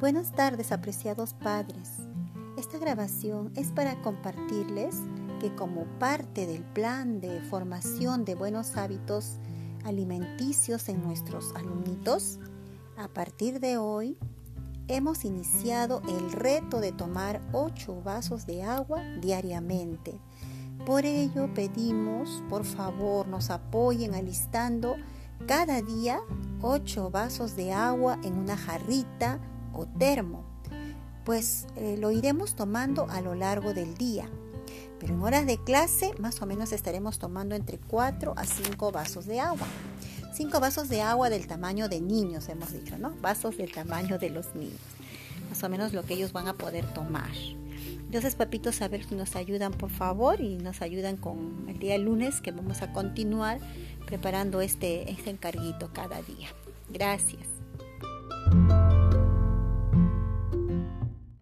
buenas tardes, apreciados padres. Esta grabación es para compartirles que como parte del plan de formación de buenos hábitos alimenticios en nuestros alumnitos, a partir de hoy hemos iniciado el reto de tomar 8 vasos de agua diariamente. Por ello pedimos, por favor, nos apoyen alistando cada día 8 vasos de agua en una jarrita o termo, pues eh, lo iremos tomando a lo largo del día. Pero en horas de clase más o menos estaremos tomando entre 4 a 5 vasos de agua. 5 vasos de agua del tamaño de niños, hemos dicho, ¿no? Vasos del tamaño de los niños. Más o menos lo que ellos van a poder tomar. Entonces, papitos, a ver si nos ayudan, por favor, y nos ayudan con el día lunes que vamos a continuar preparando este, este encarguito cada día. Gracias.